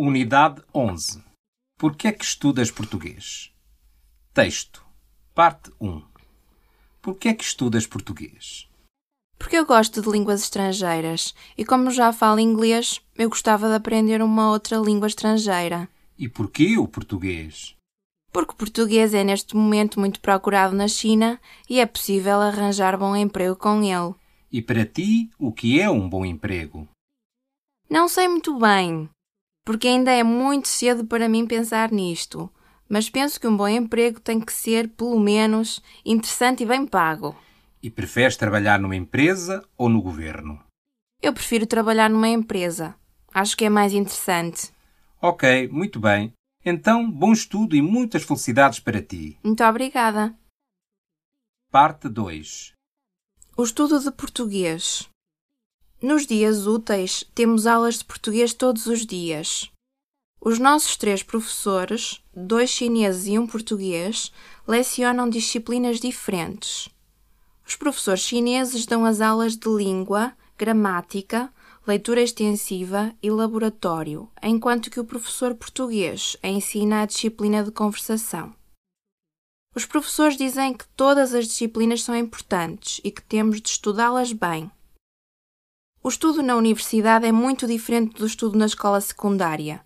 Unidade 11. Por que é que estudas português? Texto. Parte 1. Por que é que estudas português? Porque eu gosto de línguas estrangeiras e, como já falo inglês, eu gostava de aprender uma outra língua estrangeira. E porquê o português? Porque o português é neste momento muito procurado na China e é possível arranjar bom emprego com ele. E para ti, o que é um bom emprego? Não sei muito bem, porque ainda é muito cedo para mim pensar nisto, mas penso que um bom emprego tem que ser, pelo menos, interessante e bem pago. E preferes trabalhar numa empresa ou no governo? Eu prefiro trabalhar numa empresa. Acho que é mais interessante. Ok, muito bem. Então, bom estudo e muitas felicidades para ti. Muito obrigada. Parte 2. O estudo de português. Nos dias úteis, temos aulas de português todos os dias. Os nossos três professores, dois chineses e um português, lecionam disciplinas diferentes. Os professores chineses dão as aulas de língua, gramática, leitura extensiva e laboratório, enquanto que o professor português ensina a disciplina de conversação. Os professores dizem que todas as disciplinas são importantes e que temos de estudá-las bem. O estudo na universidade é muito diferente do estudo na escola secundária.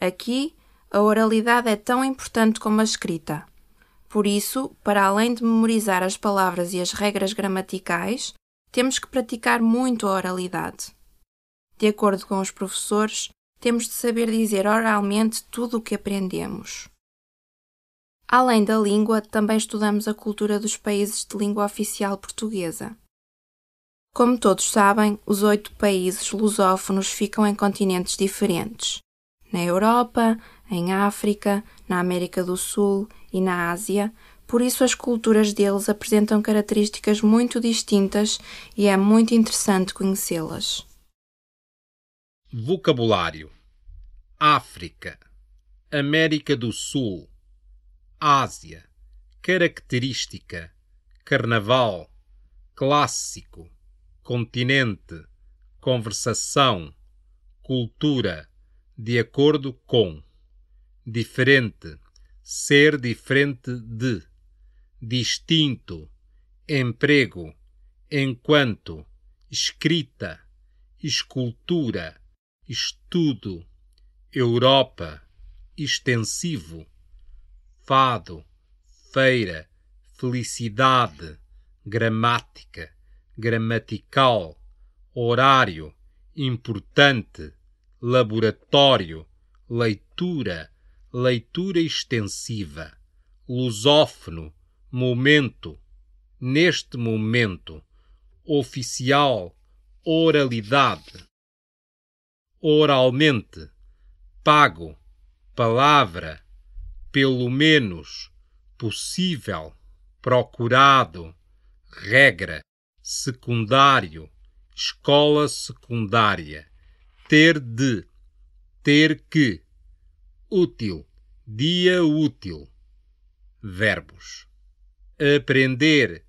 Aqui, a oralidade é tão importante como a escrita. Por isso, para além de memorizar as palavras e as regras gramaticais, temos que praticar muito a oralidade. De acordo com os professores, temos de saber dizer oralmente tudo o que aprendemos. Além da língua, também estudamos a cultura dos países de língua oficial portuguesa. Como todos sabem, os oito países lusófonos ficam em continentes diferentes. Na Europa, em África, na América do Sul e na Ásia, por isso as culturas deles apresentam características muito distintas e é muito interessante conhecê-las. Vocabulário: África, América do Sul, Ásia, característica, carnaval, clássico, continente, conversação, cultura, de acordo com, diferente, ser diferente de, distinto, emprego, enquanto, escrita, escultura, estudo, Europa, extensivo, fado, feira, felicidade, gramática, gramatical, horário, importante, laboratório, leitura, leitura extensiva, lusófono, momento, neste momento, oficial, oralidade, oralmente, pago, palavra, pelo menos, possível, procurado, regra, secundário, escola secundária, ter de, ter que, útil, dia útil, verbos, aprender,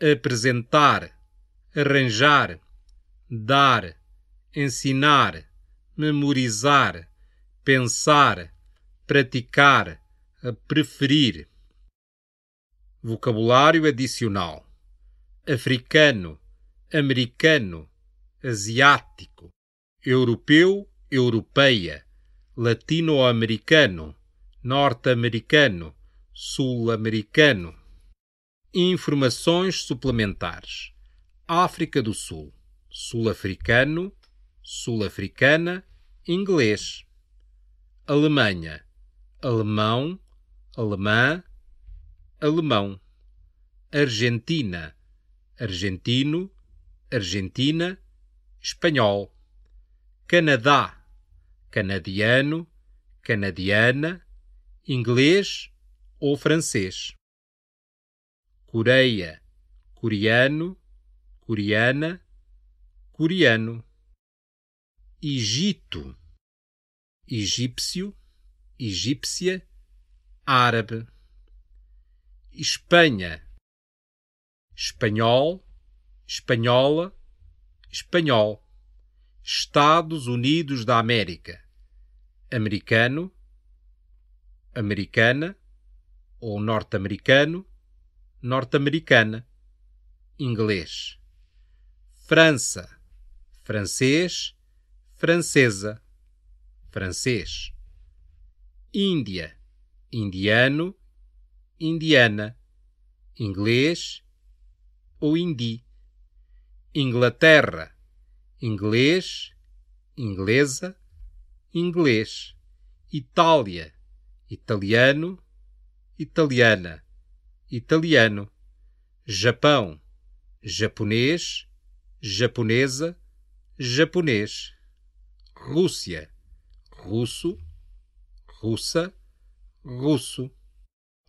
apresentar, arranjar, dar, ensinar, memorizar, pensar, praticar, preferir. Vocabulário adicional: africano, americano, asiático, europeu, europeia, latino-americano, norte-americano, sul-americano. Informações suplementares: África do Sul, sul-africano, sul-africana, inglês. Alemanha, alemão, alemã, alemão. Argentina, argentino, argentina, espanhol. Canadá, canadiano, canadiana, inglês ou francês. Coreia, coreano, coreana, coreano. Egito, egípcio, egípcia, árabe. Espanha, espanhol, espanhola, espanhol. Estados Unidos da América. americano, americana ou norte-americano, norte-americana, inglês. França, francês, francesa, francês. Índia, indiano, indiana, inglês ou hindi. Inglaterra, inglês, inglesa, inglês. Itália, italiano, italiana, italiano. Japão, japonês, japonesa, japonês. Rússia, russo, russa, russo.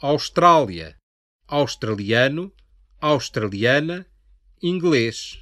Austrália, australiano, australiana, inglês.